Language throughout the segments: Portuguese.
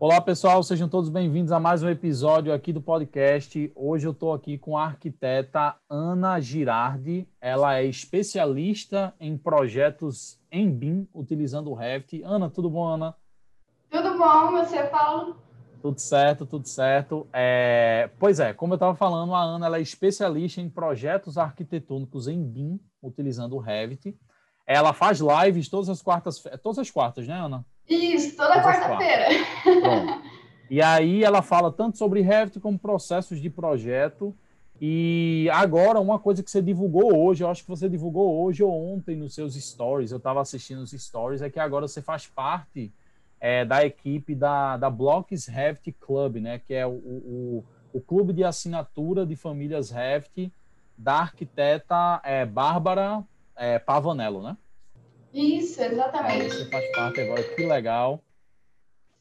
Olá, pessoal, sejam todos bem-vindos a mais um episódio aqui do podcast. Hoje eu estou aqui com a arquiteta Ana Girardi. Ela é especialista em projetos em BIM, utilizando o Revit. Ana, tudo bom, Ana? Tudo bom, você, Paulo? Tudo certo, tudo certo. É... Pois é, como eu estava falando, a Ana é especialista em projetos arquitetônicos em BIM, utilizando o Revit. Ela faz lives todas as quartas, todas as quartas, né, Ana? Isso, toda quarta-feira. E aí ela fala tanto sobre Revit como processos de projeto. E agora, uma coisa que você divulgou hoje, eu acho que você divulgou hoje ou ontem nos seus stories, eu estava assistindo os stories, é que agora você faz parte é, da equipe da, da Blocks Revit Club, né? Que é o, o, o clube de assinatura de famílias Revit da arquiteta é, Bárbara é, Pavanello, né? Isso, exatamente. Aí você faz parte agora, que legal.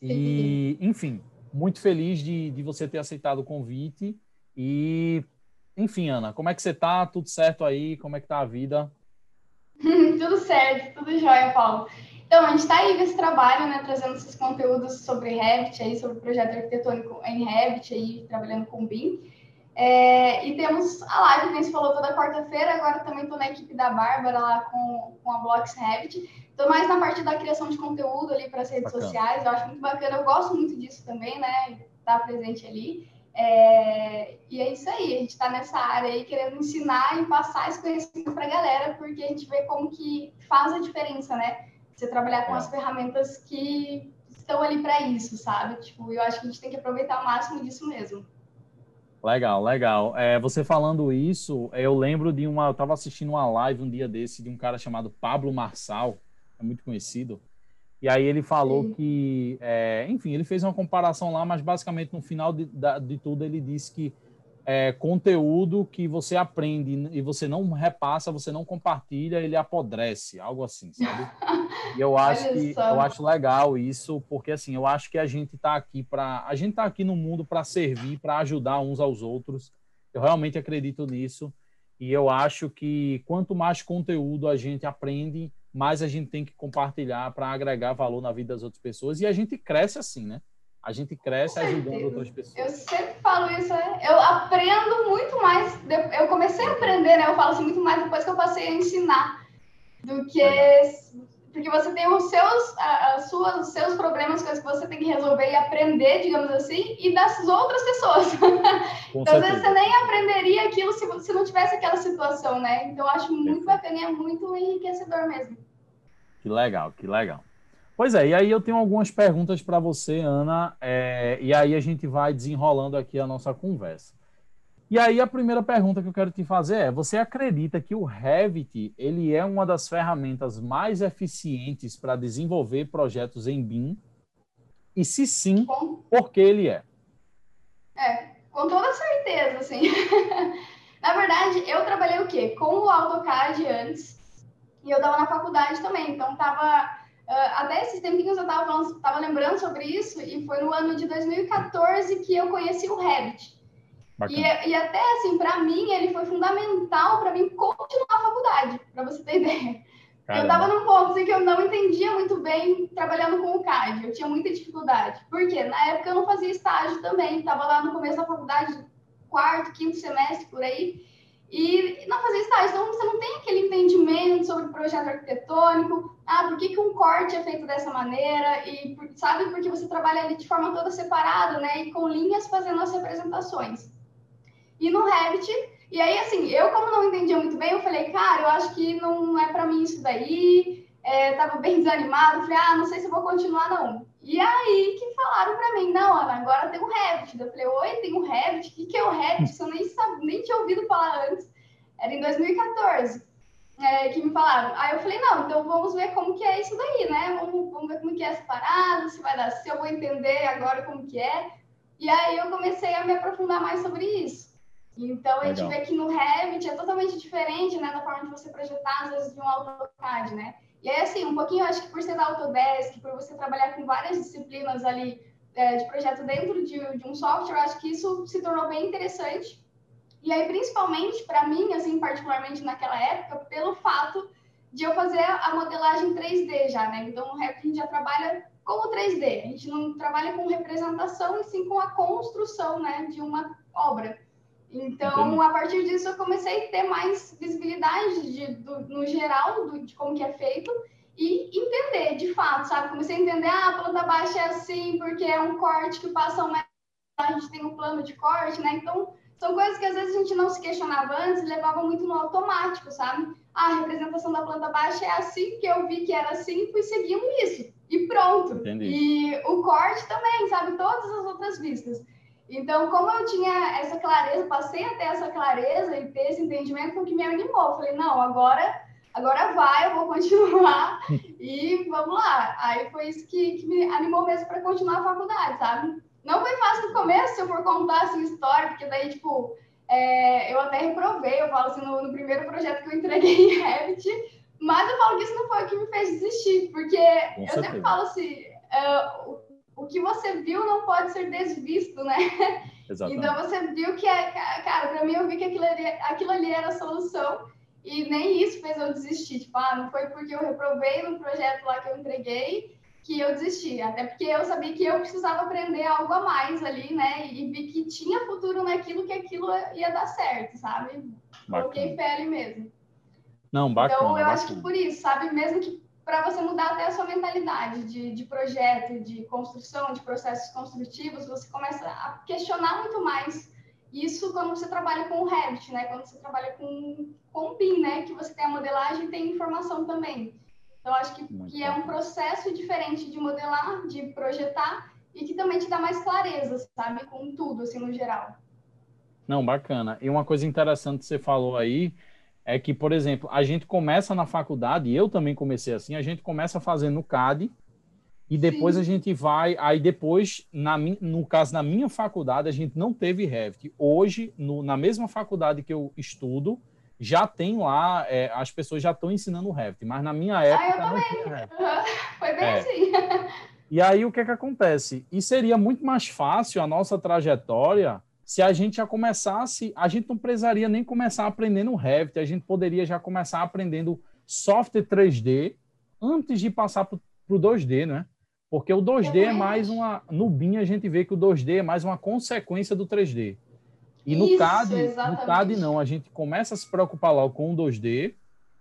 E, enfim, muito feliz de, de você ter aceitado o convite. E, enfim, Ana, como é que você tá? Tudo certo aí? Como é que tá a vida? tudo certo, tudo jóia, Paulo. Então, a gente está aí nesse trabalho, né, trazendo esses conteúdos sobre Revit, aí, sobre o projeto arquitetônico em Revit, aí, trabalhando com BIM. É, e temos a live, que a gente falou toda quarta-feira, agora também estou na equipe da Bárbara lá com, com a Blocks Revit. Estou mais na parte da criação de conteúdo ali para as redes bacana. sociais, eu acho muito bacana, eu gosto muito disso também, né? Estar tá presente ali. É, e é isso aí, a gente está nessa área aí querendo ensinar e passar esse conhecimento para a galera, porque a gente vê como que faz a diferença, né? Você trabalhar com é. as ferramentas que estão ali para isso, sabe? Tipo, eu acho que a gente tem que aproveitar o máximo disso mesmo. Legal, legal. É, você falando isso, eu lembro de uma. Eu estava assistindo uma live um dia desse de um cara chamado Pablo Marçal, é muito conhecido. E aí ele falou Sim. que, é, enfim, ele fez uma comparação lá, mas basicamente no final de, de tudo ele disse que é, conteúdo que você aprende e você não repassa, você não compartilha, ele apodrece, algo assim, sabe? E eu acho que eu acho legal isso, porque assim, eu acho que a gente está aqui para a gente está aqui no mundo para servir, para ajudar uns aos outros. Eu realmente acredito nisso e eu acho que quanto mais conteúdo a gente aprende, mais a gente tem que compartilhar para agregar valor na vida das outras pessoas e a gente cresce assim, né? A gente cresce ajudando outras pessoas. Eu sempre falo isso, né? Eu aprendo muito mais. Eu comecei a aprender, né? Eu falo assim, muito mais depois que eu passei a ensinar do que. Porque você tem os seus, as suas, os seus problemas, coisas que você tem que resolver e aprender, digamos assim, e das outras pessoas. então, às vezes, você nem aprenderia aquilo se, se não tivesse aquela situação, né? Então, eu acho muito bacana e é muito enriquecedor mesmo. Que legal, que legal. Pois é, e aí eu tenho algumas perguntas para você, Ana, é, e aí a gente vai desenrolando aqui a nossa conversa. E aí a primeira pergunta que eu quero te fazer é: você acredita que o Revit ele é uma das ferramentas mais eficientes para desenvolver projetos em BIM? E se sim, por que ele é? É, com toda certeza, assim. na verdade, eu trabalhei o quê? Com o AutoCAD antes, e eu estava na faculdade também, então estava até esses tempinhos eu estava lembrando sobre isso, e foi no ano de 2014 que eu conheci o Revit. E, e, até assim, para mim, ele foi fundamental para mim continuar a faculdade, para você ter ideia. Caramba. Eu estava num ponto assim, que eu não entendia muito bem trabalhando com o CAD, eu tinha muita dificuldade. Por quê? Na época eu não fazia estágio também, estava lá no começo da faculdade, quarto, quinto semestre, por aí, e não fazer estágio. Então, você não tem aquele entendimento sobre o projeto arquitetônico, ah, por que, que um corte é feito dessa maneira, e por, sabe, porque você trabalha ali de forma toda separada, né, e com linhas fazendo as representações. E no Revit, e aí, assim, eu como não entendia muito bem, eu falei, cara, eu acho que não é para mim isso daí, é, tava bem desanimado, falei, ah, não sei se vou continuar, não. E aí que falaram para mim, não, Ana, agora tem o Revit. Eu falei, oi, tem o Revit? O que, que é o Revit? Eu nem, nem tinha ouvido falar antes. Era em 2014 é, que me falaram. Aí eu falei, não, então vamos ver como que é isso daí, né? Vamos, vamos ver como que é essa parada, se vai dar, se eu vou entender agora como que é. E aí eu comecei a me aprofundar mais sobre isso. Então, a gente vê que no Revit é totalmente diferente, né, da forma de você projetar, às vezes, de um AutoCAD, né? E aí, assim, um pouquinho, acho que por ser da Autodesk, por você trabalhar com várias disciplinas ali é, de projeto dentro de, de, um software, acho que isso se tornou bem interessante. E aí, principalmente para mim, assim, particularmente naquela época, pelo fato de eu fazer a modelagem 3D já, né? Então, no Revit a gente já trabalha como 3D. A gente não trabalha com representação, e sim com a construção né, de uma obra. Então, Entendi. a partir disso, eu comecei a ter mais visibilidade de, do, no geral do, de como que é feito e entender, de fato, sabe? Comecei a entender, ah, a planta baixa é assim, porque é um corte que passa um metro, a gente tem um plano de corte, né? Então, são coisas que às vezes a gente não se questionava antes e levava muito no automático, sabe? Ah, a representação da planta baixa é assim, porque eu vi que era assim, fui seguindo isso. E pronto. Entendi. E o corte também, sabe? Todas as outras vistas. Então, como eu tinha essa clareza, passei a ter essa clareza e ter esse entendimento com que me animou. Falei, não, agora, agora vai, eu vou continuar e vamos lá. Aí foi isso que, que me animou mesmo para continuar a faculdade, sabe? Não foi fácil no começo, se eu for contar assim, história, porque daí, tipo, é, eu até reprovei, eu falo assim, no, no, primeiro projeto que eu entreguei em Revit, mas eu falo que isso não foi o que me fez desistir, porque Com eu certeza. sempre falo assim, uh, o que você viu não pode ser desvisto, né? Exatamente. Então você viu que, é, cara, para mim eu vi que aquilo ali, aquilo ali era a solução e nem isso fez eu desistir. Tipo, ah, não foi porque eu reprovei no projeto lá que eu entreguei que eu desisti. Até porque eu sabia que eu precisava aprender algo a mais ali, né? E vi que tinha futuro naquilo, que aquilo ia dar certo, sabe? Bacana. Coloquei fé ali mesmo. Não, bacana. Então eu bacana. acho que por isso, sabe? Mesmo que para você mudar até a sua mentalidade de, de projeto, de construção, de processos construtivos, você começa a questionar muito mais isso quando você trabalha com o Revit, né? Quando você trabalha com, com o BIM, né? Que você tem a modelagem e tem informação também. Então, acho que, que é um processo diferente de modelar, de projetar e que também te dá mais clareza, sabe? Com tudo, assim, no geral. Não, bacana. E uma coisa interessante que você falou aí é que, por exemplo, a gente começa na faculdade, e eu também comecei assim, a gente começa fazendo CAD e depois Sim. a gente vai, aí depois, na, no caso na minha faculdade, a gente não teve Revit. Hoje, no, na mesma faculdade que eu estudo, já tem lá, é, as pessoas já estão ensinando o Revit, mas na minha época ah, eu também. Uhum. Foi bem é. assim. E aí o que é que acontece? E seria muito mais fácil a nossa trajetória se a gente já começasse, a gente não precisaria nem começar aprendendo Revit, a gente poderia já começar aprendendo software 3D antes de passar para o 2D, né? Porque o 2D é mais uma. No BIM a gente vê que o 2D é mais uma consequência do 3D. E no Isso, CAD, exatamente. no CAD não, a gente começa a se preocupar logo com o 2D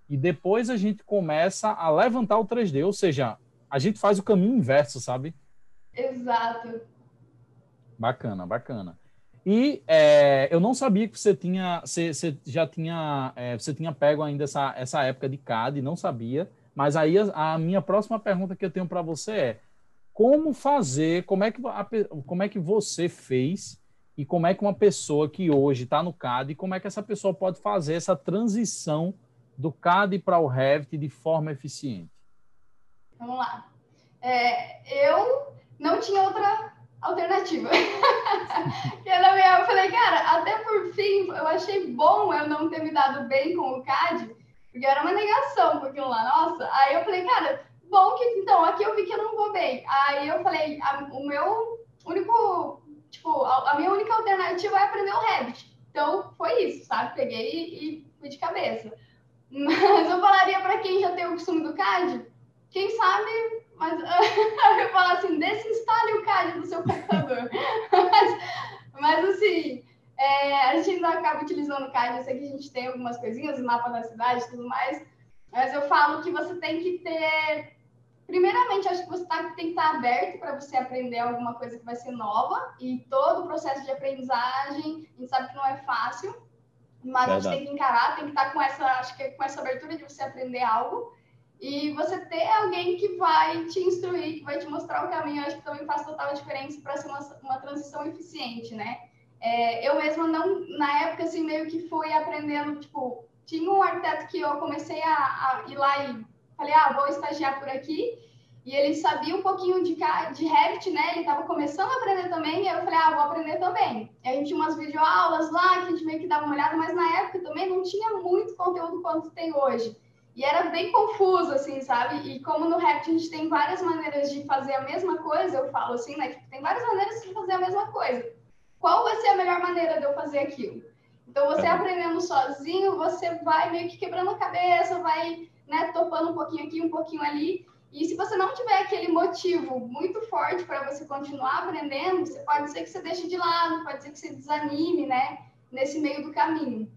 e depois a gente começa a levantar o 3D, ou seja, a gente faz o caminho inverso, sabe? Exato. Bacana, bacana. E é, eu não sabia que você tinha, você, você já tinha, é, você tinha pego ainda essa, essa época de CAD, não sabia. Mas aí a, a minha próxima pergunta que eu tenho para você é: como fazer, como é que a, como é que você fez e como é que uma pessoa que hoje está no CAD, como é que essa pessoa pode fazer essa transição do CAD para o Revit de forma eficiente? Vamos lá. É, eu não tinha outra alternativa. eu falei, cara, até por fim, eu achei bom eu não ter me dado bem com o CAD, porque era uma negação com aquilo lá, nossa. Aí eu falei, cara, bom que então, aqui eu vi que eu não vou bem. Aí eu falei, a, o meu único, tipo, a, a, minha única alternativa é aprender o Revit. Então foi isso, sabe? Peguei e, e fui de cabeça. Mas eu falaria para quem já tem o costume do CAD, quem sabe mas eu falo assim, desinstale o CAD do seu computador. mas, mas, assim, é, a gente ainda acaba utilizando o CAD. Eu sei que a gente tem algumas coisinhas, mapa da cidade e tudo mais. Mas eu falo que você tem que ter. Primeiramente, acho que você tá, tem que estar aberto para você aprender alguma coisa que vai ser nova. E todo o processo de aprendizagem, a gente sabe que não é fácil. Mas Verdade. a gente tem que encarar, tem que estar com essa, acho que com essa abertura de você aprender algo e você ter alguém que vai te instruir, que vai te mostrar o caminho, acho que também faz total diferença para ser uma, uma transição eficiente, né? É, eu mesma não, na época, assim, meio que fui aprendendo, tipo, tinha um arquiteto que eu comecei a, a ir lá e falei, ah, vou estagiar por aqui, e ele sabia um pouquinho de, de Revit, né? Ele estava começando a aprender também, e eu falei, ah, vou aprender também. E a gente tinha umas videoaulas lá, que a gente meio que dava uma olhada, mas na época também não tinha muito conteúdo quanto tem hoje. E era bem confuso, assim, sabe? E como no Revit a gente tem várias maneiras de fazer a mesma coisa, eu falo assim, né? Tipo, tem várias maneiras de fazer a mesma coisa. Qual vai ser a melhor maneira de eu fazer aquilo? Então, você é. aprendendo sozinho, você vai meio que quebrando a cabeça, vai né, topando um pouquinho aqui, um pouquinho ali. E se você não tiver aquele motivo muito forte para você continuar aprendendo, você pode ser que você deixe de lado, pode ser que você desanime, né? Nesse meio do caminho.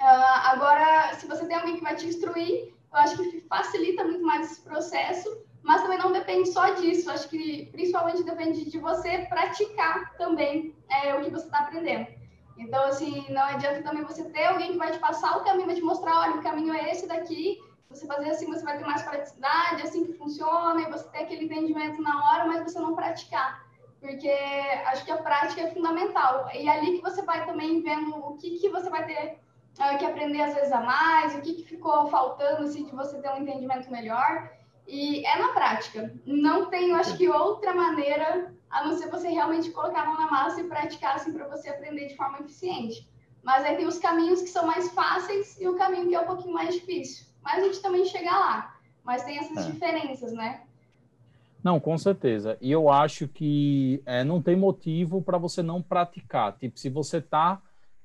Uh, agora, se você tem alguém que vai te instruir, eu acho que facilita muito mais esse processo, mas também não depende só disso. Eu acho que principalmente depende de você praticar também é, o que você está aprendendo. Então, assim, não adianta também você ter alguém que vai te passar o caminho, vai te mostrar, olha, o caminho é esse daqui, você fazer assim, você vai ter mais praticidade, é assim que funciona, e você ter aquele entendimento na hora, mas você não praticar. Porque acho que a prática é fundamental. E é ali que você vai também vendo o que, que você vai ter uh, que aprender às vezes a mais, o que, que ficou faltando, assim, de você ter um entendimento melhor. E é na prática. Não tem, acho que, outra maneira a não ser você realmente colocar a mão na massa e praticar assim para você aprender de forma eficiente. Mas aí tem os caminhos que são mais fáceis e o caminho que é um pouquinho mais difícil. Mas a gente também chega lá. Mas tem essas é. diferenças, né? Não, com certeza. E eu acho que é, não tem motivo para você não praticar. Tipo, se você está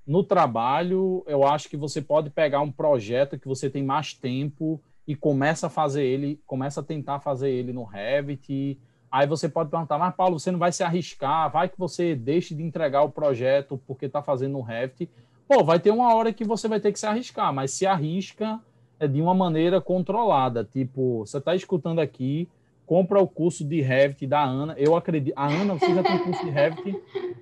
no trabalho, eu acho que você pode pegar um projeto que você tem mais tempo e começa a fazer ele, começa a tentar fazer ele no Revit Aí você pode perguntar, mas Paulo, você não vai se arriscar? Vai que você deixe de entregar o projeto porque está fazendo um Revit. Pô, vai ter uma hora que você vai ter que se arriscar, mas se arrisca de uma maneira controlada. Tipo, você está escutando aqui, compra o curso de Revit da Ana. Eu acredito. A Ana, você já tem curso de Revit?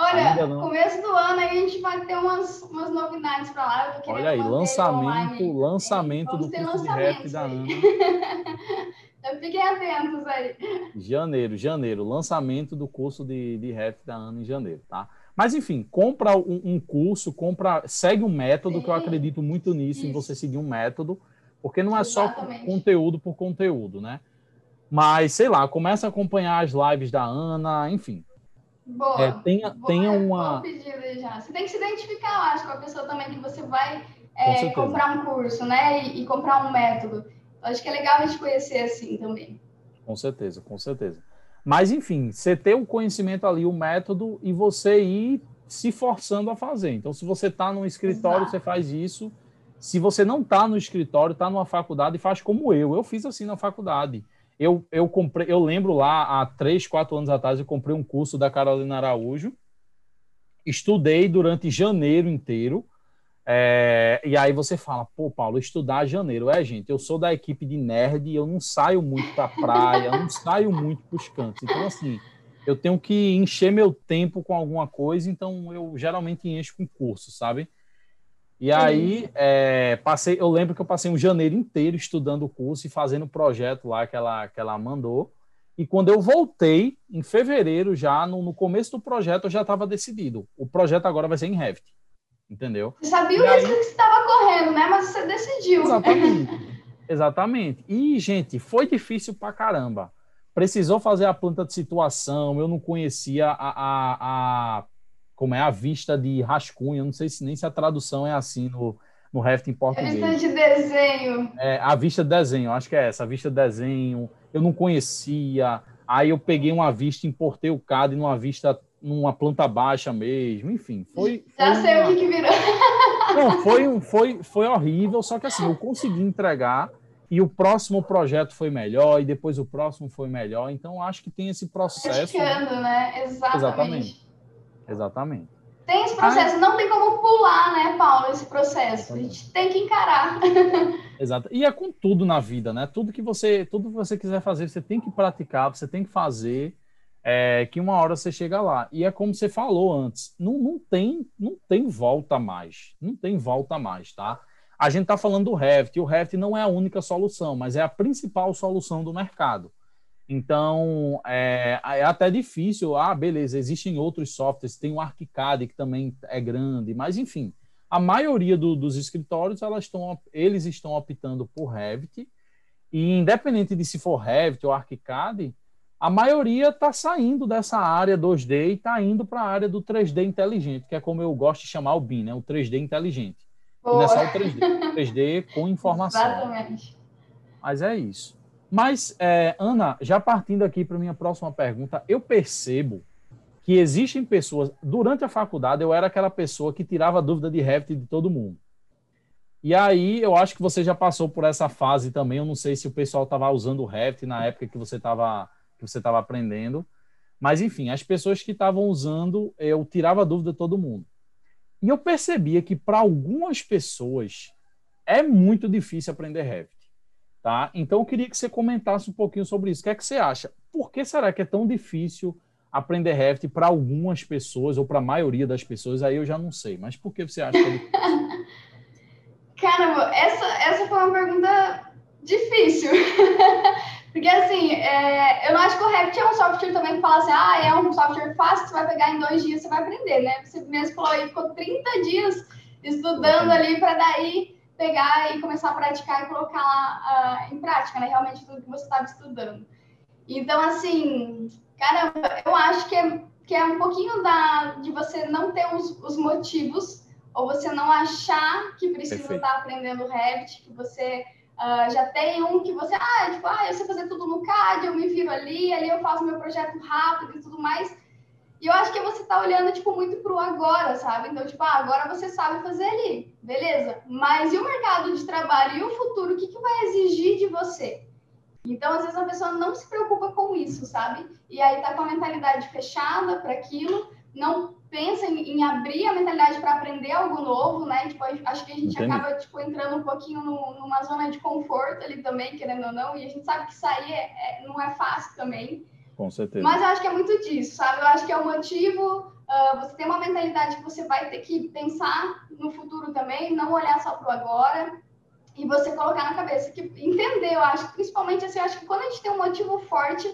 Olha, começo do ano aí a gente vai ter umas, umas novidades para lá. Olha aí, lançamento, lançamento do curso de Revit da Ana. Então, fiquem atentos aí. Janeiro, janeiro, lançamento do curso de, de REF da Ana em janeiro, tá? Mas enfim, compra um, um curso, compra, segue um método, Sim. que eu acredito muito nisso, Isso. em você seguir um método, porque não é Exatamente. só conteúdo por conteúdo, né? Mas, sei lá, começa a acompanhar as lives da Ana, enfim. Boa. É, tenha, boa, tenha uma. Já. Você tem que se identificar, eu acho, com a pessoa também que você vai é, comprar um curso, né? E, e comprar um método. Acho que é legal a gente conhecer assim também. Com certeza, com certeza. Mas, enfim, você ter o conhecimento ali, o método, e você ir se forçando a fazer. Então, se você está no escritório, Exato. você faz isso. Se você não está no escritório, está numa faculdade, faz como eu. Eu fiz assim na faculdade. Eu, eu comprei, eu lembro lá, há três, quatro anos atrás, eu comprei um curso da Carolina Araújo. Estudei durante janeiro inteiro é, e aí você fala, pô, Paulo, estudar janeiro. É, gente, eu sou da equipe de nerd e eu não saio muito para praia, eu não saio muito para os cantos. Então, assim, eu tenho que encher meu tempo com alguma coisa, então eu geralmente encho com curso, sabe? E aí, é, passei, eu lembro que eu passei um janeiro inteiro estudando o curso e fazendo o projeto lá que ela, que ela mandou. E quando eu voltei, em fevereiro, já no, no começo do projeto, eu já estava decidido. O projeto agora vai ser em Revit entendeu? Você sabia o risco que você estava correndo, né? Mas você decidiu. Exatamente. Exatamente. E, gente, foi difícil pra caramba. Precisou fazer a planta de situação, eu não conhecia a, a, a como é a vista de rascunho, eu não sei se nem se a tradução é assim no, no Reft em português. A vista de desenho. É, a vista de desenho, acho que é essa, a vista de desenho. Eu não conhecia. Aí eu peguei uma vista, importei o CAD numa vista numa planta baixa mesmo, enfim, foi. Já foi sei uma... o que, que virou. Não, foi, foi, foi horrível, só que assim, eu consegui entregar e o próximo projeto foi melhor, e depois o próximo foi melhor, então acho que tem esse processo. Praticando, né? Exatamente. Exatamente. Exatamente. Tem esse processo, Ai... não tem como pular, né, Paulo, esse processo. Exatamente. A gente tem que encarar. Exato. E é com tudo na vida, né? Tudo que você, tudo que você quiser fazer, você tem que praticar, você tem que fazer é, que uma hora você chega lá. E é como você falou antes, não, não, tem, não tem volta mais. Não tem volta mais, tá? A gente está falando do Revit, e o Revit não é a única solução, mas é a principal solução do mercado. Então, é, é até difícil. Ah, beleza, existem outros softwares, tem o ArchiCAD que também é grande, mas enfim, a maioria do, dos escritórios elas estão, eles estão optando por Revit, e independente de se for Revit ou ArchiCAD, a maioria está saindo dessa área 2D e está indo para a área do 3D inteligente, que é como eu gosto de chamar o BIM, né? o 3D inteligente. E não é só o 3D, 3D com informação. Exatamente. Mas é isso. Mas, é, Ana, já partindo aqui para minha próxima pergunta, eu percebo que existem pessoas. Durante a faculdade, eu era aquela pessoa que tirava dúvida de Revit de todo mundo. E aí eu acho que você já passou por essa fase também. Eu não sei se o pessoal estava usando o Revit na época que você estava que você estava aprendendo. Mas enfim, as pessoas que estavam usando, eu tirava dúvida de todo mundo. E eu percebia que para algumas pessoas é muito difícil aprender Revit. Tá? Então eu queria que você comentasse um pouquinho sobre isso. O que é que você acha? Por que será que é tão difícil aprender Revit para algumas pessoas ou para a maioria das pessoas? Aí eu já não sei. Mas por que você acha que é difícil? Caramba, essa, essa foi uma pergunta difícil. Porque, assim, é, eu não acho que o Revit é um software também que fala assim, ah, é um software fácil, você vai pegar em dois dias, você vai aprender, né? Você mesmo falou aí, ficou 30 dias estudando ali para daí pegar e começar a praticar e colocar lá uh, em prática, né? Realmente tudo que você estava estudando. Então, assim, caramba, eu acho que é, que é um pouquinho da, de você não ter os, os motivos ou você não achar que precisa estar tá aprendendo Revit, que você Uh, já tem um que você, ah, tipo, ah, eu sei fazer tudo no CAD, eu me viro ali, ali eu faço meu projeto rápido e tudo mais. E eu acho que você tá olhando, tipo, muito pro agora, sabe? Então, tipo, ah, agora você sabe fazer ali, beleza. Mas e o mercado de trabalho e o futuro, o que, que vai exigir de você? Então, às vezes a pessoa não se preocupa com isso, sabe? E aí tá com a mentalidade fechada para aquilo, não pensa em, em abrir a mentalidade para aprender algo novo, né? Tipo, acho que a gente Entendi. acaba tipo, entrando um pouquinho no, numa zona de conforto ali também, querendo ou não, e a gente sabe que sair é, é, não é fácil também. Com certeza. Mas eu acho que é muito disso, sabe? Eu acho que é o motivo. Uh, você tem uma mentalidade que você vai ter que pensar no futuro também, não olhar só para o agora e você colocar na cabeça que entender, eu acho, principalmente assim, eu acho que quando a gente tem um motivo forte,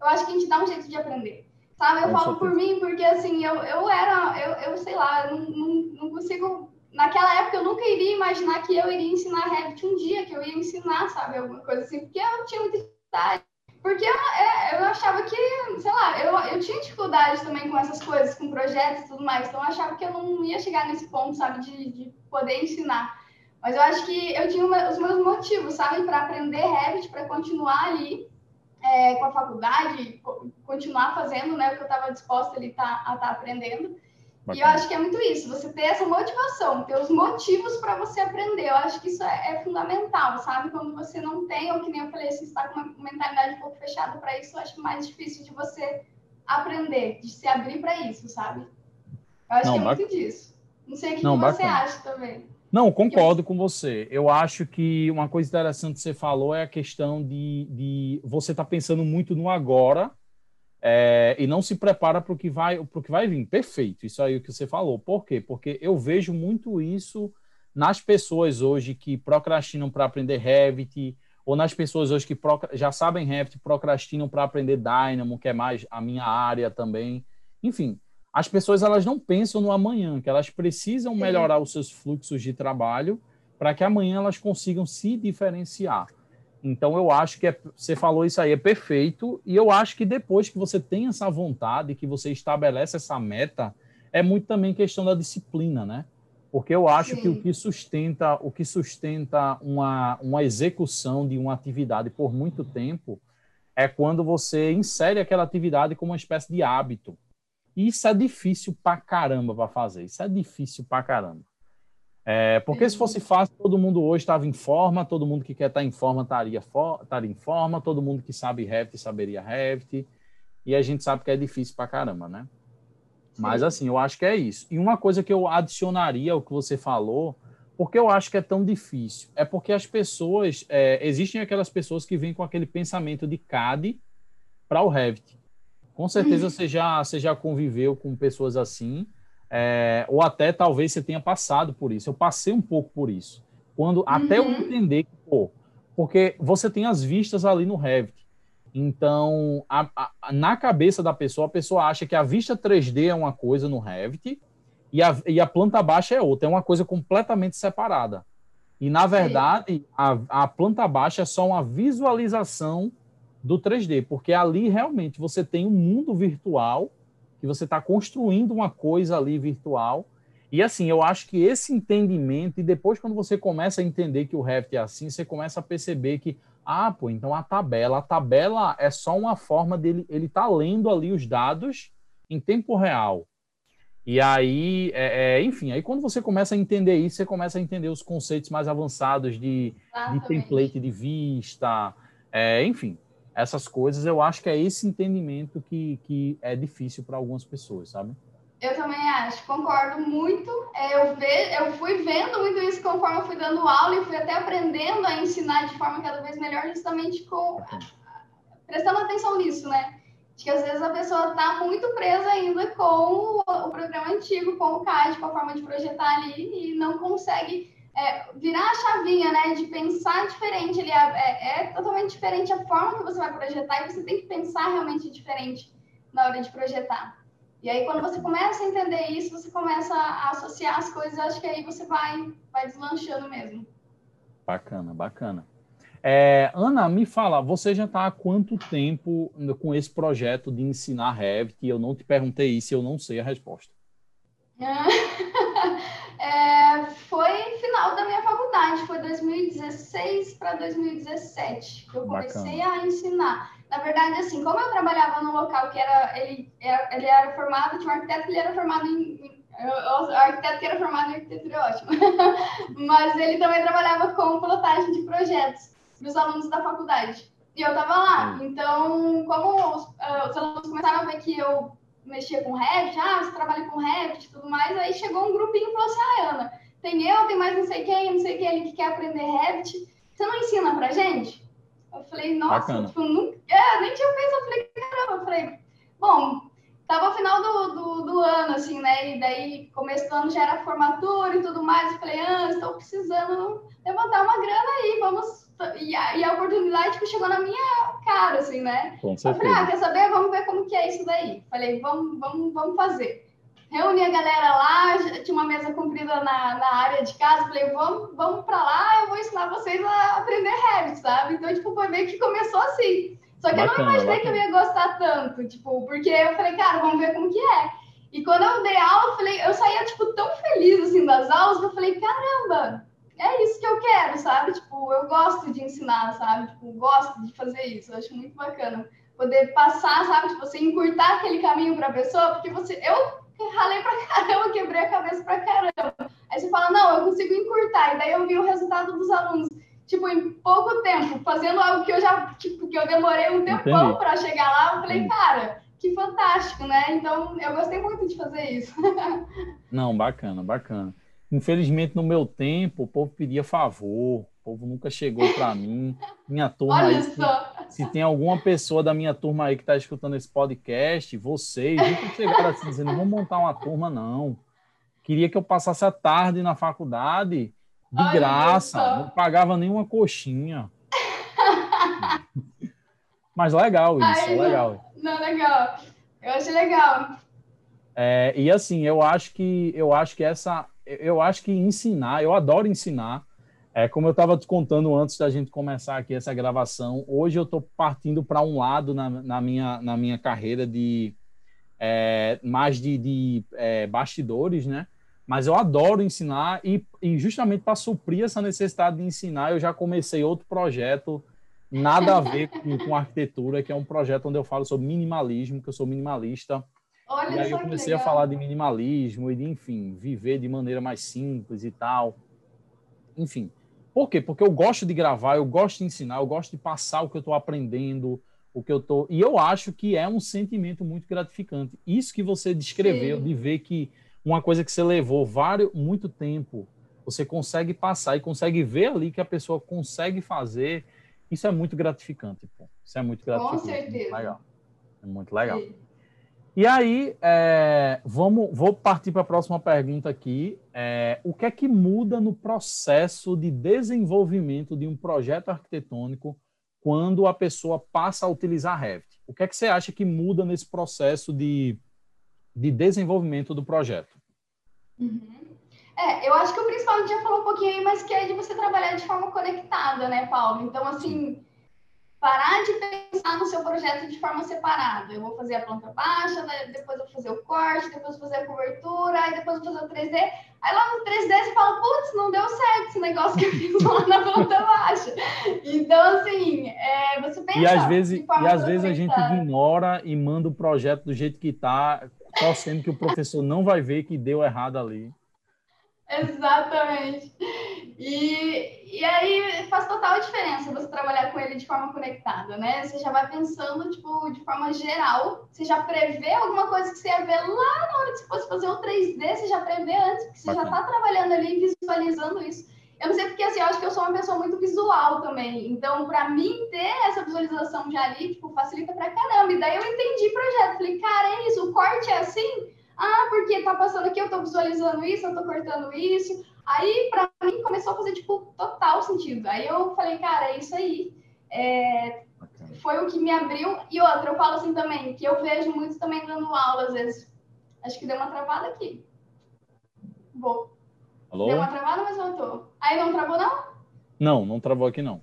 eu acho que a gente dá um jeito de aprender. Sabe, eu falo por mim, porque assim, eu, eu era, eu, eu sei lá, não, não, não, consigo. Naquela época eu nunca iria imaginar que eu iria ensinar Revit um dia, que eu ia ensinar, sabe, alguma coisa assim, porque eu tinha muita dificuldade. Porque eu, é, eu achava que, sei lá, eu, eu tinha dificuldade também com essas coisas, com projetos e tudo mais, então eu achava que eu não ia chegar nesse ponto, sabe, de, de poder ensinar. Mas eu acho que eu tinha uma, os meus motivos, sabe, para aprender Revit, para continuar ali é, com a faculdade, continuar fazendo né, o que eu estava disposta ali tá, a estar tá aprendendo. Bacana. E eu acho que é muito isso, você ter essa motivação, ter os motivos para você aprender. Eu acho que isso é, é, fundamental, sabe? Quando você não tem, ou que nem eu falei, você está com uma mentalidade um pouco fechada para isso, eu acho mais difícil de você aprender, de se abrir para isso, sabe? Eu acho não, que é muito disso. Não sei o que, não, que você acha também. Não, concordo com você. Eu acho que uma coisa interessante que você falou é a questão de, de você estar tá pensando muito no agora é, e não se prepara para o que vai para o que vai vir. Perfeito, isso aí o que você falou. Por quê? Porque eu vejo muito isso nas pessoas hoje que procrastinam para aprender Revit ou nas pessoas hoje que já sabem Revit procrastinam para aprender Dynamo, que é mais a minha área também. Enfim, as pessoas elas não pensam no amanhã, que elas precisam melhorar os seus fluxos de trabalho para que amanhã elas consigam se diferenciar. Então eu acho que é, você falou isso aí é perfeito e eu acho que depois que você tem essa vontade, que você estabelece essa meta, é muito também questão da disciplina, né? Porque eu acho Sim. que o que sustenta, o que sustenta uma, uma execução de uma atividade por muito tempo é quando você insere aquela atividade como uma espécie de hábito. Isso é difícil pra caramba para fazer. Isso é difícil pra caramba. É, porque se fosse fácil, todo mundo hoje estava em forma, todo mundo que quer estar tá em forma estaria, for, estaria em forma, todo mundo que sabe Revit saberia Revit, e a gente sabe que é difícil pra caramba, né? Sim. Mas assim, eu acho que é isso. E uma coisa que eu adicionaria ao que você falou, porque eu acho que é tão difícil, é porque as pessoas, é, existem aquelas pessoas que vêm com aquele pensamento de CAD para o Revit. Com certeza você já, você já conviveu com pessoas assim, é, ou até talvez você tenha passado por isso. Eu passei um pouco por isso. Quando uhum. até eu uhum. entender que, pô, porque você tem as vistas ali no Revit. Então, a, a, na cabeça da pessoa, a pessoa acha que a vista 3D é uma coisa no Revit e a, e a planta baixa é outra, é uma coisa completamente separada. E, na verdade, a, a planta baixa é só uma visualização do 3D, porque ali realmente você tem um mundo virtual que você está construindo uma coisa ali virtual. E assim, eu acho que esse entendimento, e depois quando você começa a entender que o Revit é assim, você começa a perceber que, ah, pô, então a tabela, a tabela é só uma forma dele, ele tá lendo ali os dados em tempo real. E aí, é, é, enfim, aí quando você começa a entender isso, você começa a entender os conceitos mais avançados de, de template de vista, é, enfim, essas coisas. Eu acho que é esse entendimento que, que é difícil para algumas pessoas, sabe? Eu também acho, concordo muito. É, eu, ve, eu fui vendo muito isso conforme eu fui dando aula e fui até aprendendo a ensinar de forma cada vez melhor, justamente com prestando atenção nisso, né? de que às vezes a pessoa está muito presa ainda com o, programa antigo, com o CAD, com a forma de projetar ali, e não consegue é, virar a chavinha, né, de pensar diferente. Ele é, é, totalmente diferente a forma que você vai projetar, e você tem que pensar realmente diferente na hora de projetar. E aí, quando você começa a entender isso, você começa a associar as coisas, acho que aí você vai, vai deslanchando mesmo. Bacana, bacana. É, Ana, me fala, você já está há quanto tempo com esse projeto de ensinar Revit? Eu não te perguntei isso e eu não sei a resposta. Final da minha faculdade, foi 2016 para 2017 que eu comecei Bacana. a ensinar. Na verdade, assim, como eu trabalhava num local que era ele, era, ele era formado, tinha um arquiteto que ele era formado em, o arquiteto que era formado em arquitetura é ótimo, mas ele também trabalhava com pilotagem de projetos dos alunos da faculdade. E eu estava lá. Então, como os, uh, os, alunos começaram a ver que eu mexia com Revit, ah, você trabalha com Revit e tudo mais, aí chegou um grupinho e falou assim, ah, Ana, tem eu, tem mais não sei quem, não sei quem ali que quer aprender Revit, você não ensina pra gente? Eu falei, nossa, tipo, nunca, é, nem tinha pensado, eu falei, caramba, eu falei, bom, tava o final do, do, do, ano, assim, né, e daí começo do ano já era formatura e tudo mais, eu falei, ah, estou precisando levantar uma grana aí, vamos e a, e a oportunidade que chegou na minha cara, assim, né? Com certeza. Eu falei, ah, quer saber? Vamos ver como que é isso daí. Falei, vamos, vamos, vamos fazer. Reuni a galera lá, tinha uma mesa comprida na, na área de casa, falei, vamos, vamos para lá, eu vou ensinar vocês a aprender Revit, sabe? Então, tipo, foi meio que começou assim. Só que bacana, eu não imaginei bacana. que eu ia gostar tanto, tipo, porque eu falei, cara, vamos ver como que é. E quando eu dei aula, eu falei, eu saía, tipo, tão feliz, assim, das aulas, que eu falei, caramba, é isso que eu quero, sabe? Tipo, eu gosto de ensinar, sabe? Tipo, gosto de fazer isso. Eu acho muito bacana poder passar, sabe? Tipo, você encurtar aquele caminho para a pessoa, porque você eu ralei pra caramba, quebrei a cabeça pra caramba. Aí você fala, não, eu consigo encurtar. E daí eu vi o resultado dos alunos, tipo, em pouco tempo, fazendo algo que eu já, tipo, que eu demorei um tempão para chegar lá. Eu falei, cara, que fantástico, né? Então, eu gostei muito de fazer isso. Não, bacana, bacana. Infelizmente, no meu tempo, o povo pedia favor, o povo nunca chegou para mim. Minha turma Olha aí, só. Se, tem alguma pessoa da minha turma aí que está escutando esse podcast, vocês nunca chegaram assim dizendo, vamos montar uma turma, não. Queria que eu passasse a tarde na faculdade de Olha graça, não pagava nenhuma coxinha. Mas legal isso, Ai, legal. Não, não, legal. Eu acho legal. É, e assim, eu acho que eu acho que essa eu acho que ensinar, eu adoro ensinar. É, como eu estava te contando antes da gente começar aqui essa gravação, hoje eu estou partindo para um lado na, na, minha, na minha carreira de é, mais de, de é, bastidores, né? Mas eu adoro ensinar e, e justamente para suprir essa necessidade de ensinar, eu já comecei outro projeto, nada a ver com, com arquitetura, que é um projeto onde eu falo sobre minimalismo, que eu sou minimalista. Olha e aí eu comecei a falar de minimalismo e de, enfim, viver de maneira mais simples e tal. Enfim. Por quê? Porque eu gosto de gravar, eu gosto de ensinar, eu gosto de passar o que eu estou aprendendo, o que eu tô. E eu acho que é um sentimento muito gratificante. Isso que você descreveu, Sim. de ver que uma coisa que você levou vários, muito tempo, você consegue passar e consegue ver ali que a pessoa consegue fazer. Isso é muito gratificante. Pô. Isso é muito gratificante. Com certeza. Muito legal. É muito legal. Sim. E aí, é, vamos, vou partir para a próxima pergunta aqui. É, o que é que muda no processo de desenvolvimento de um projeto arquitetônico quando a pessoa passa a utilizar Revit? O que é que você acha que muda nesse processo de, de desenvolvimento do projeto? Uhum. É, eu acho que o principal a gente já falou um pouquinho aí, mas que é de você trabalhar de forma conectada, né, Paulo? Então, assim, parar de pensar no seu projeto de forma separada. Eu vou fazer a planta baixa, depois eu vou fazer o corte, depois vou fazer a cobertura, aí depois vou fazer o 3D. Aí lá no 3D você fala, putz, não deu certo esse negócio que eu fiz lá na planta baixa. Então, assim, é, você pensa. E às vezes, e às vezes a gente ignora e manda o projeto do jeito que está, torcendo que o professor não vai ver que deu errado ali. Exatamente. E, e aí faz total diferença você trabalhar com ele de forma conectada, né? Você já vai pensando, tipo, de forma geral, você já prevê alguma coisa que você ia ver lá na hora que você fosse fazer o 3D, você já prevê antes, porque você já está trabalhando ali, visualizando isso. Eu não sei porque, assim, eu acho que eu sou uma pessoa muito visual também. Então, para mim, ter essa visualização já ali, tipo, facilita pra caramba. E daí eu entendi o projeto. Falei, cara, é isso, o corte é assim? Ah, porque tá passando aqui, eu tô visualizando isso, eu tô cortando isso. Aí, para mim, começou a fazer, tipo, total sentido. Aí eu falei, cara, é isso aí. É, foi o que me abriu. E outra, eu falo assim também, que eu vejo muito também dando aula, às vezes. Acho que deu uma travada aqui. Vou. Alô? Deu uma travada, mas voltou. Aí não travou, não? Não, não travou aqui, não.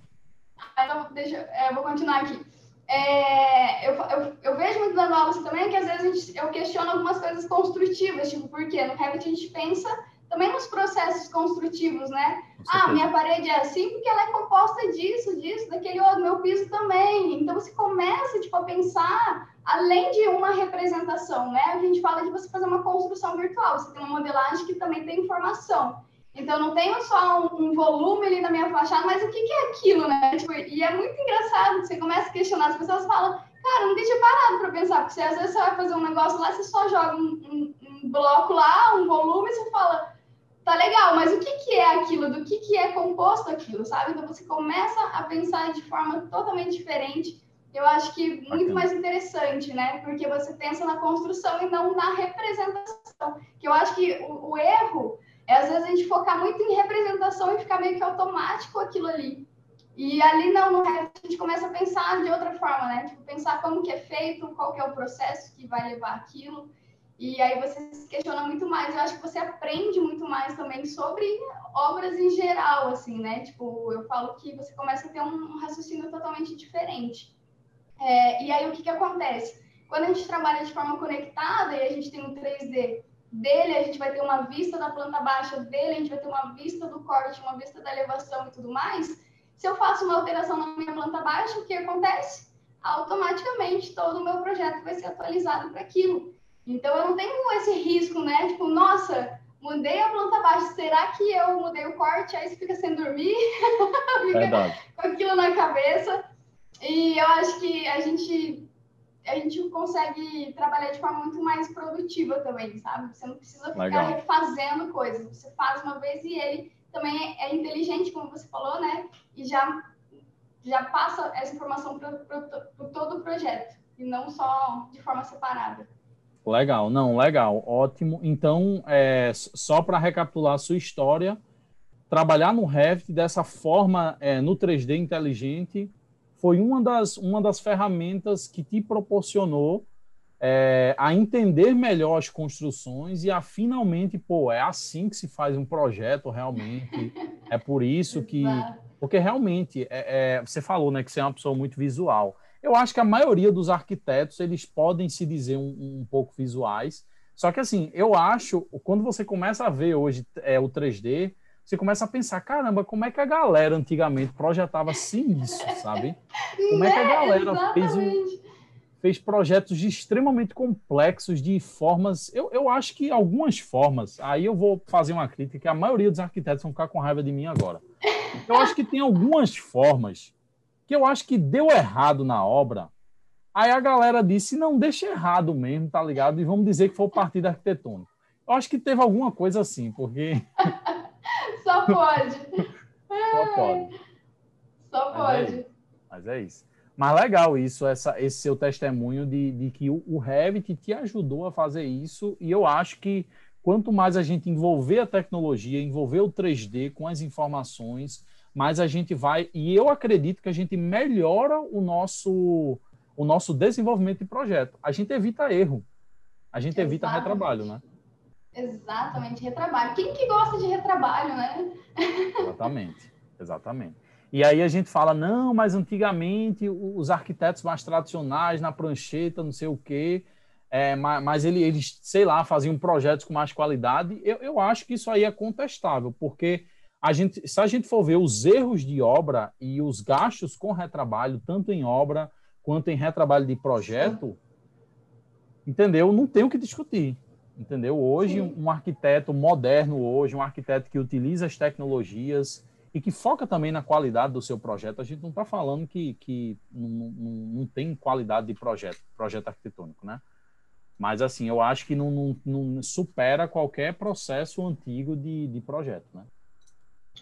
Então, deixa, é, vou continuar aqui. É, eu, eu, eu, vejo muito aula assim também que às vezes gente, eu questiono algumas coisas construtivas, tipo, por quê? No Revit a gente pensa também nos processos construtivos, né? Ah, minha parede é assim porque ela é composta disso, disso, daquele outro, meu piso também. Então você começa tipo, a pensar além de uma representação, né? A gente fala de você fazer uma construção virtual, você tem uma modelagem que também tem informação. Então, não tenho só um, um, volume ali na minha fachada, mas o que, que é aquilo, né? Tipo, e é muito engraçado, você começa a questionar, as pessoas falam, cara, nunca tinha parado para pensar, porque às vezes você vai fazer um negócio lá, você só joga um, um, um bloco lá, um volume, e você fala, tá legal, mas o que, que é aquilo, do que, que é composto aquilo, sabe? Então, você começa a pensar de forma totalmente diferente, eu acho que muito mais interessante, né? Porque você pensa na construção e não na representação. Que eu acho que o, o erro é às vezes a gente focar muito em representação e ficar meio que automático aquilo ali. E ali não, no resto, a gente começa a pensar de outra forma, né? Tipo, pensar como que é feito, qual que é o processo que vai levar aquilo. E aí você se questiona muito mais. Eu acho que você aprende muito mais também sobre obras em geral, assim, né? Tipo, eu falo que você começa a ter um raciocínio totalmente diferente. É, e aí o que que acontece? Quando a gente trabalha de forma conectada e a gente tem um 3D dele, a gente vai ter uma vista da planta baixa dele, a gente vai ter uma vista do corte, uma vista da elevação e tudo mais. Se eu faço uma alteração na minha planta baixa, o que acontece? Automaticamente todo o meu projeto vai ser atualizado para aquilo. Então eu não tenho esse risco, né? Tipo, nossa, mudei a planta baixa, será que eu mudei o corte? Aí você fica sem dormir, fica com aquilo na cabeça. E eu acho que a gente a gente consegue trabalhar de forma muito mais produtiva também, sabe? Você não precisa ficar Legal. refazendo coisas. Você faz uma vez e ele também é, é inteligente, como você falou, né? E já, já passa essa informação para todo o projeto, e não só de forma separada. Legal, não, legal, ótimo. Então, é, só para recapitular a sua história, trabalhar no Revit dessa forma é, no 3D inteligente foi uma das, uma das ferramentas que te proporcionou é, a entender melhor as construções e a finalmente, pô, é assim que se faz um projeto realmente. É por isso que. Porque realmente, é, é, você falou né, que você é uma pessoa muito visual. Eu acho que a maioria dos arquitetos eles podem se dizer um, um pouco visuais. Só que assim, eu acho, quando você começa a ver hoje é, o 3D, você começa a pensar, caramba, como é que a galera antigamente projetava assim isso, sabe? Como é que a né? galera fez, fez projetos extremamente complexos de formas. Eu, eu acho que algumas formas, aí eu vou fazer uma crítica, que a maioria dos arquitetos vão ficar com raiva de mim agora. Eu acho que tem algumas formas que eu acho que deu errado na obra. Aí a galera disse, não, deixa errado mesmo, tá ligado? E vamos dizer que foi o partido arquitetônico. Eu acho que teve alguma coisa assim, porque Só pode. Só pode. Só pode. Mas é, Mas é isso. Mas legal isso, essa, esse seu testemunho de, de que o, o Revit te ajudou a fazer isso, e eu acho que quanto mais a gente envolver a tecnologia, envolver o 3D com as informações, mais a gente vai, e eu acredito que a gente melhora o nosso, o nosso desenvolvimento de projeto. A gente evita erro, a gente Exatamente. evita retrabalho, né? Exatamente, retrabalho. Quem que gosta de retrabalho, né? Exatamente, exatamente. E aí a gente fala, não, mas antigamente os arquitetos mais tradicionais, na prancheta, não sei o quê, é, mas ele, eles, sei lá, faziam projetos com mais qualidade. Eu, eu acho que isso aí é contestável, porque a gente, se a gente for ver os erros de obra e os gastos com retrabalho, tanto em obra quanto em retrabalho de projeto, entendeu? Não tem o que discutir, entendeu? Hoje, Sim. um arquiteto moderno hoje, um arquiteto que utiliza as tecnologias e que foca também na qualidade do seu projeto. A gente não está falando que, que não, não, não, tem qualidade de projeto, projeto arquitetônico, né? Mas, assim, eu acho que não, não, supera qualquer processo antigo de, de projeto, né?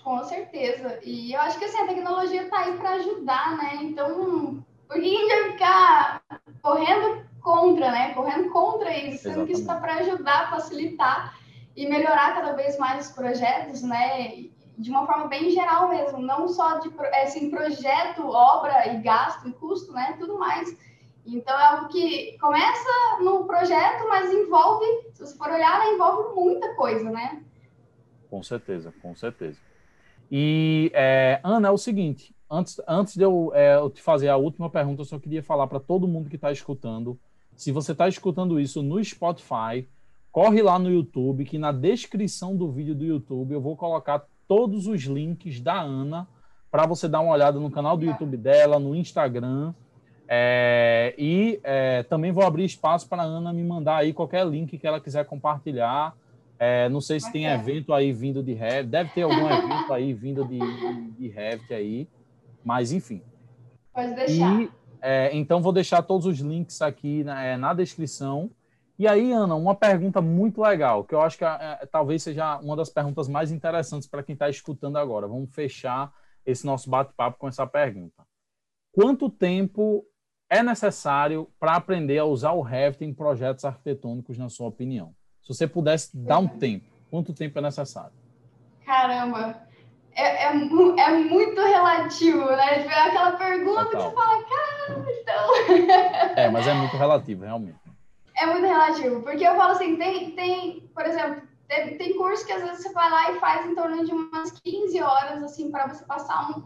Com certeza. E eu acho que assim, a tecnologia está aí para ajudar, né? Então, por que a gente vai ficar correndo contra, né? Correndo contra isso, sendo Exatamente. que isso está para ajudar, facilitar e melhorar cada vez mais os projetos, né? De uma forma bem geral mesmo, não só de assim, projeto, obra e gasto e custo, né? Tudo mais. Então é algo que começa no projeto, mas envolve, se você for olhar, né, envolve muita coisa, né? Com certeza, com certeza. E é, Ana, é o seguinte, antes, antes de eu, é, eu te fazer a última pergunta, eu só queria falar para todo mundo que está escutando, se você está escutando isso no Spotify, corre lá no YouTube, que na descrição do vídeo do YouTube eu vou colocar todos os links da Ana para você dar uma olhada no canal do YouTube dela, no Instagram. É, e é, também vou abrir espaço para a Ana me mandar aí qualquer link que ela quiser compartilhar. É, não sei se tem evento aí vindo de Revit, deve ter algum evento aí vindo de, de, de Revit aí, mas enfim. Pode deixar. E, é, então vou deixar todos os links aqui na, é, na, descrição. E aí, Ana, uma pergunta muito legal, que eu acho que é, é talvez seja uma das perguntas mais interessantes para quem está escutando agora. Vamos fechar esse nosso bate-papo com essa pergunta. Quanto tempo é necessário para aprender a usar o Revit em projetos arquitetônicos, na sua opinião? Se você pudesse dar um tempo, quanto tempo é necessário? Caramba, é, é, é muito relativo, né? Tipo, é aquela pergunta Total. que você fala, cara, então. É, mas é muito relativo, realmente. É muito relativo, porque eu falo assim, tem, tem por exemplo, tem, tem curso que às vezes você vai lá e faz em torno de umas 15 horas, assim, para você passar um.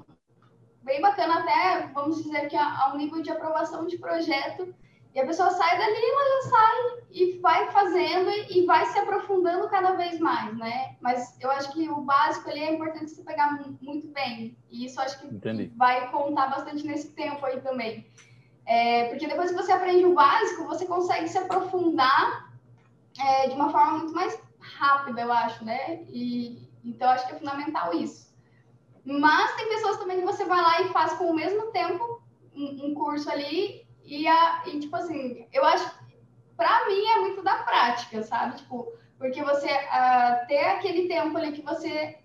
Bem bacana, até, vamos dizer que a, um nível de aprovação de projeto e a pessoa sai dali, ela já sai e vai fazendo e vai se aprofundando cada vez mais, né? Mas eu acho que o básico ali é importante você pegar muito bem. E isso acho que Entendi. vai contar bastante nesse tempo aí também. É, porque depois que você aprende o básico, você consegue se aprofundar é, de uma forma muito mais rápida, eu acho, né? E, então, eu acho que é fundamental isso. Mas tem pessoas também que você vai lá e faz com o mesmo tempo um, um curso ali e, a, e tipo assim, eu acho, para mim é muito da prática, sabe? Tipo, porque você uh, ter aquele tempo ali que você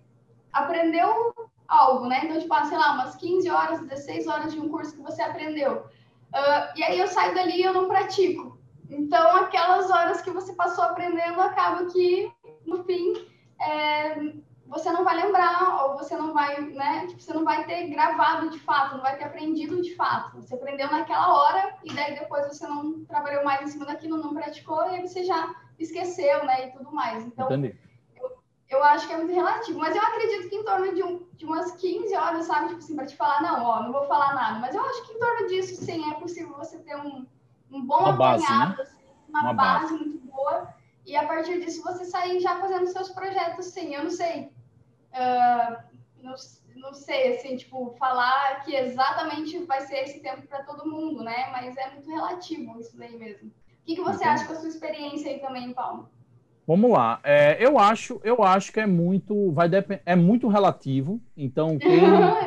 aprendeu algo, né? Então, tipo, ah, sei lá, umas 15 horas, 16 horas de um curso que você aprendeu. Uh, e aí eu saio dali e eu não pratico. Então, aquelas horas que você passou aprendendo, acaba que, no fim, é, você não vai lembrar, ou você não vai, né? Tipo, você não vai ter gravado de fato, não vai ter aprendido de fato. Você aprendeu naquela hora e daí depois você não trabalhou mais em cima daquilo, não praticou e aí você já esqueceu, né? E tudo mais. Então, eu, eu, acho que é muito relativo. Mas eu acredito que em torno de, um, de umas 15 horas, sabe? Tipo assim, para te falar, não, ó, não vou falar nada. Mas eu acho que em torno disso, sim, é possível você ter um, um bom uma apanhado, base, né? assim, uma, uma base, base muito boa. E a partir disso você sair já fazendo seus projetos, sim. Eu não sei uh, não, não sei, assim, tipo, falar que exatamente vai ser esse tempo para todo mundo, né? Mas é muito relativo isso daí mesmo. O que, que você Entendi. acha com a sua experiência aí também, Paulo? Vamos lá. É, eu acho, eu acho que é muito, vai é muito relativo. Então quem,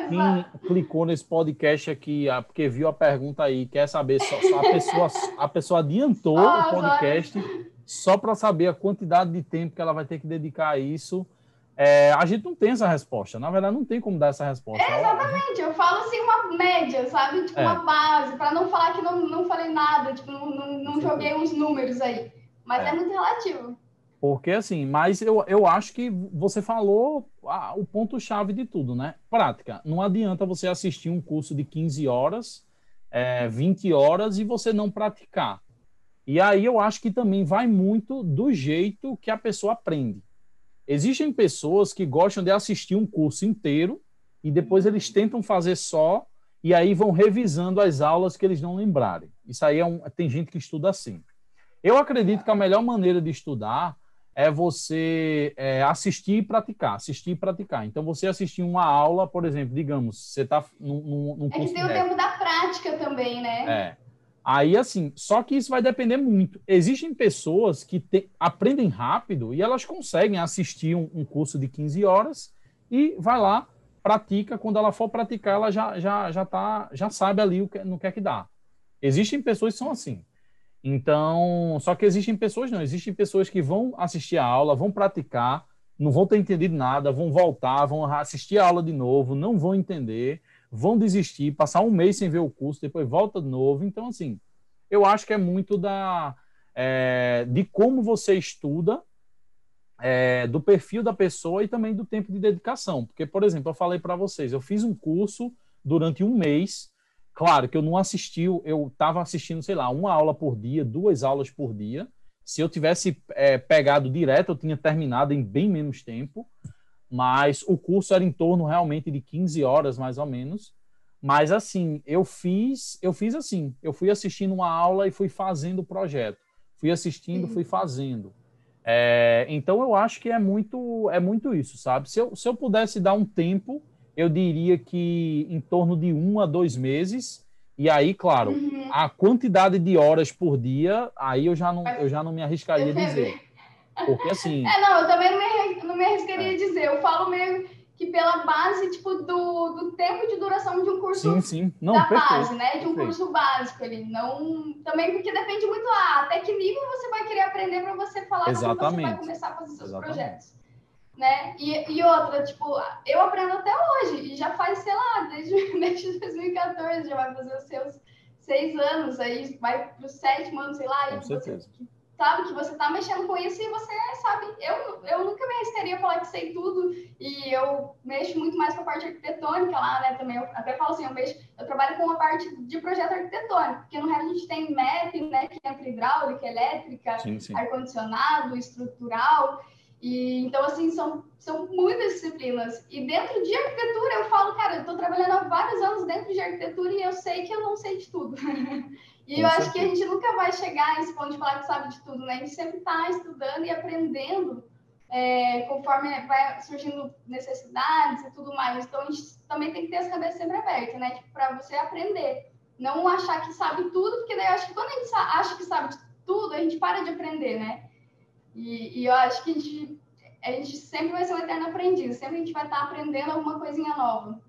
quem clicou nesse podcast aqui, ah, porque viu a pergunta aí, quer saber só, só a pessoa, a pessoa adiantou oh, o podcast só para saber a quantidade de tempo que ela vai ter que dedicar a isso. É, a gente não tem essa resposta. Na verdade, não tem como dar essa resposta. É, exatamente. Eu falo assim uma média, sabe? Tipo, é. uma base, para não falar que não, não falei nada, tipo, não, não, não joguei uns números aí. Mas é, é muito relativo. Porque, assim, mas eu, eu acho que você falou ah, o ponto-chave de tudo, né? Prática. Não adianta você assistir um curso de 15 horas, é, 20 horas e você não praticar. E aí eu acho que também vai muito do jeito que a pessoa aprende. Existem pessoas que gostam de assistir um curso inteiro e depois eles tentam fazer só e aí vão revisando as aulas que eles não lembrarem. Isso aí é um, tem gente que estuda assim. Eu acredito que a melhor maneira de estudar é você é, assistir e praticar, assistir e praticar. Então, você assistir uma aula, por exemplo, digamos, você está num, num, curso... É que tem o tempo da prática também, né? É. Aí, assim, só que isso vai depender muito. Existem pessoas que te, aprendem rápido e elas conseguem assistir um, um, curso de 15 horas e vai lá, pratica. Quando ela for praticar, ela já, já, já, tá, já sabe ali o que, no que é que dá. Existem pessoas que são assim. Então, só que existem pessoas não. Existem pessoas que vão assistir a aula, vão praticar, não vão ter entendido nada, vão voltar, vão assistir a aula de novo, não vão entender, vão desistir, passar um mês sem ver o curso, depois volta de novo. Então, assim, eu acho que é muito da é, de como você estuda, é, do perfil da pessoa e também do tempo de dedicação. Porque, por exemplo, eu falei para vocês, eu fiz um curso durante um mês. Claro que eu não assisti, eu estava assistindo, sei lá, uma aula por dia, duas aulas por dia. Se eu tivesse é, pegado direto, eu tinha terminado em bem menos tempo, mas o curso era em torno realmente de 15 horas, mais ou menos. Mas assim, eu fiz, eu fiz assim, eu fui assistindo uma aula e fui fazendo o projeto. Fui assistindo, fui fazendo. É, então eu acho que é muito, é muito isso, sabe? Se eu, se eu pudesse dar um tempo, eu diria que em torno de um a dois meses e aí, claro, uhum. a quantidade de horas por dia, aí eu já não, eu já não me arriscaria a dizer. Porque assim. É, não, eu também não me, não me arriscaria a é. dizer. Eu falo meio que pela base, tipo, do, do tempo de duração de um curso sim, sim. Não, da perfeito, base, né? De um perfeito. curso básico ali. Não, também porque depende muito ah, até que nível você vai querer aprender para você falar Exatamente. como você vai começar a fazer seus Exatamente. projetos né? E, e outra, tipo, eu aprendo até hoje, e já faz, sei lá, desde, desde 2014, já vai fazer os seus seis anos, aí vai para os sétimo ano, sei lá, com e certeza. Você, sabe que você tá mexendo com isso e você sabe, eu, eu nunca me arriscaria a falar que sei tudo, e eu mexo muito mais com a parte arquitetônica lá, né, também, eu até falo assim, eu mexo, eu trabalho com a parte de projeto arquitetônico, porque no resto a gente tem MEP, né, que entra hidráulica, elétrica, ar-condicionado, estrutural, e, então, assim, são, são muitas disciplinas. E dentro de arquitetura, eu falo, cara, eu estou trabalhando há vários anos dentro de arquitetura e eu sei que eu não sei de tudo. e Com eu certeza. acho que a gente nunca vai chegar a esse ponto de falar que sabe de tudo, né? A gente sempre está estudando e aprendendo é, conforme vai surgindo necessidades e tudo mais. Então, a gente também tem que ter as cabeças sempre abertas, né? Tipo, para você aprender. Não achar que sabe tudo, porque daí eu acho que quando a gente acha que sabe de tudo, a gente para de aprender, né? E, e, eu acho que a gente, a gente sempre vai ser um eterno aprendiz, sempre a gente vai estar aprendendo alguma coisinha nova.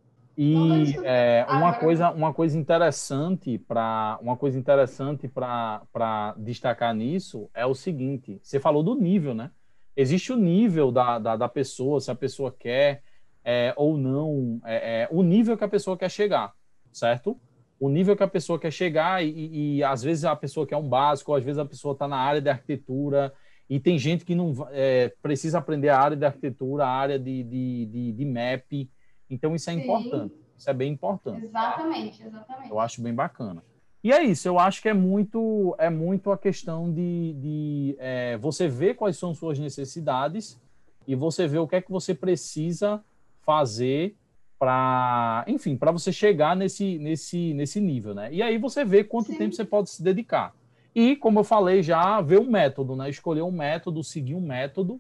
E é, uma, coisa, uma coisa interessante para uma coisa interessante para destacar nisso é o seguinte: você falou do nível, né? Existe o nível da, da, da pessoa, se a pessoa quer é, ou não, é, é, o nível que a pessoa quer chegar, certo? O nível que a pessoa quer chegar, e, e às vezes a pessoa quer um básico, às vezes a pessoa está na área de arquitetura e tem gente que não é, precisa aprender a área de arquitetura, a área de, de, de, de map. Então, isso é Sim. importante. Isso é bem importante. Exatamente, exatamente. Eu acho bem bacana. E é isso, eu acho que é muito, é muito a questão de, de é, você ver quais são suas necessidades e você ver o que é que você precisa fazer para, enfim, para você chegar nesse, nesse, nesse nível, né? E aí você vê quanto Sim. tempo você pode se dedicar. E, como eu falei já, ver um método, né? Escolher um método, seguir um método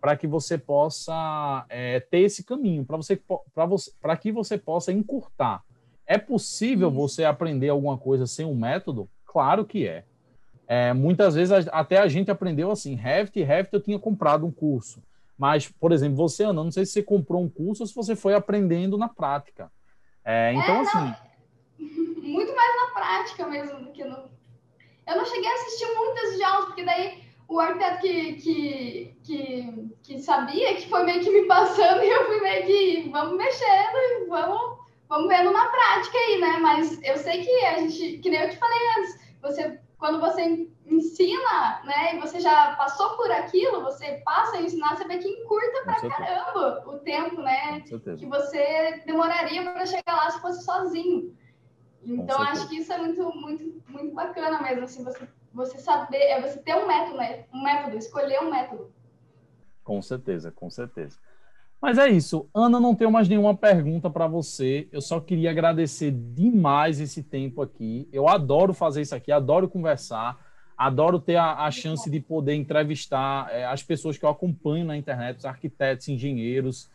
para que você possa é, ter esse caminho, para você, você, que você possa encurtar. É possível você aprender alguma coisa sem um método? Claro que é. é muitas vezes até a gente aprendeu assim, Revit, Revit eu tinha comprado um curso. Mas, por exemplo, você, Ana, não sei se você comprou um curso ou se você foi aprendendo na prática. É, então, é, assim... Muito mais na prática mesmo do que no, eu não cheguei a assistir muitas de aulas, porque daí o arquiteto que, que, que, que, sabia, que foi meio que me passando, e eu fui meio que, vamos mexendo e vamos, vamos vendo na prática aí, né? Mas eu sei que a gente, que nem eu te falei antes, você, quando você ensina, né, e você já passou por aquilo, você passa a ensinar, você vê que encurta pra caramba o tempo, né? Que você demoraria para chegar lá se fosse sozinho. Então, acho que isso é muito, muito, muito bacana mesmo, assim, você, você saber, é você ter um método, né? Um método, escolher um método. Com certeza, com certeza. Mas é isso. Ana, não tenho mais nenhuma pergunta para você. Eu só queria agradecer demais esse tempo aqui. Eu adoro fazer isso aqui, adoro conversar, adoro ter a, a chance de poder entrevistar é, as pessoas que eu acompanho na internet, os arquitetos, engenheiros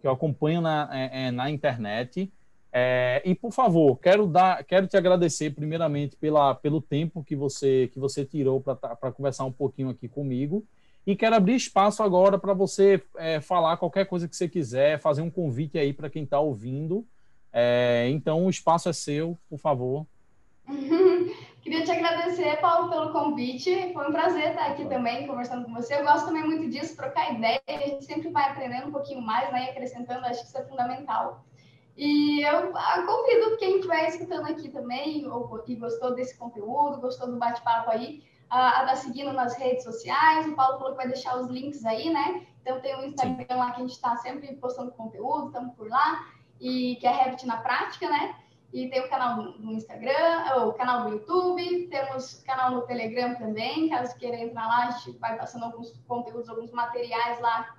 que eu acompanho na, é, na internet. É, e por favor, quero dar, quero te agradecer primeiramente pela, pelo tempo que você que você tirou para tá, conversar um pouquinho aqui comigo. E quero abrir espaço agora para você é, falar qualquer coisa que você quiser, fazer um convite aí para quem está ouvindo. É, então, o espaço é seu, por favor. Queria te agradecer, Paulo, pelo convite. Foi um prazer estar aqui também conversando com você. Eu gosto também muito disso, trocar ideia. A gente sempre vai aprendendo um pouquinho mais, né? E acrescentando, acho que isso é fundamental. E eu convido quem estiver escutando aqui também, ou que gostou desse conteúdo, gostou do bate-papo aí, a estar tá seguindo nas redes sociais. O Paulo falou que vai deixar os links aí, né? Então tem o Instagram lá que a gente está sempre postando conteúdo, estamos por lá, e que é Revit na prática, né? E tem o canal no Instagram, o canal do YouTube, temos canal no Telegram também, caso queira entrar lá, a gente vai passando alguns conteúdos, alguns materiais lá,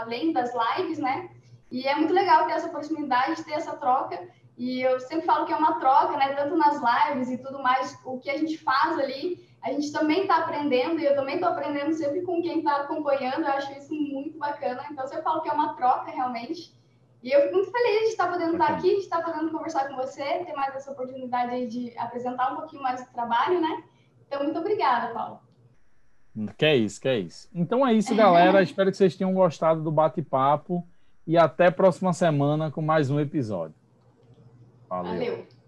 além das lives, né? E é muito legal ter essa proximidade, ter essa troca. E eu sempre falo que é uma troca, né? Tanto nas lives e tudo mais, o que a gente faz ali, a gente também está aprendendo, e eu também estou aprendendo sempre com quem está acompanhando, eu acho isso muito bacana. Então, eu falo que é uma troca realmente. E eu fico muito feliz de estar podendo estar aqui, de estar podendo conversar com você, ter mais essa oportunidade aí de apresentar um pouquinho mais do trabalho, né? Então, muito obrigada, Paulo. Que é isso, que é isso. Então é isso, galera. Espero que vocês tenham gostado do bate-papo e até próxima semana com mais um episódio. Valeu. Valeu.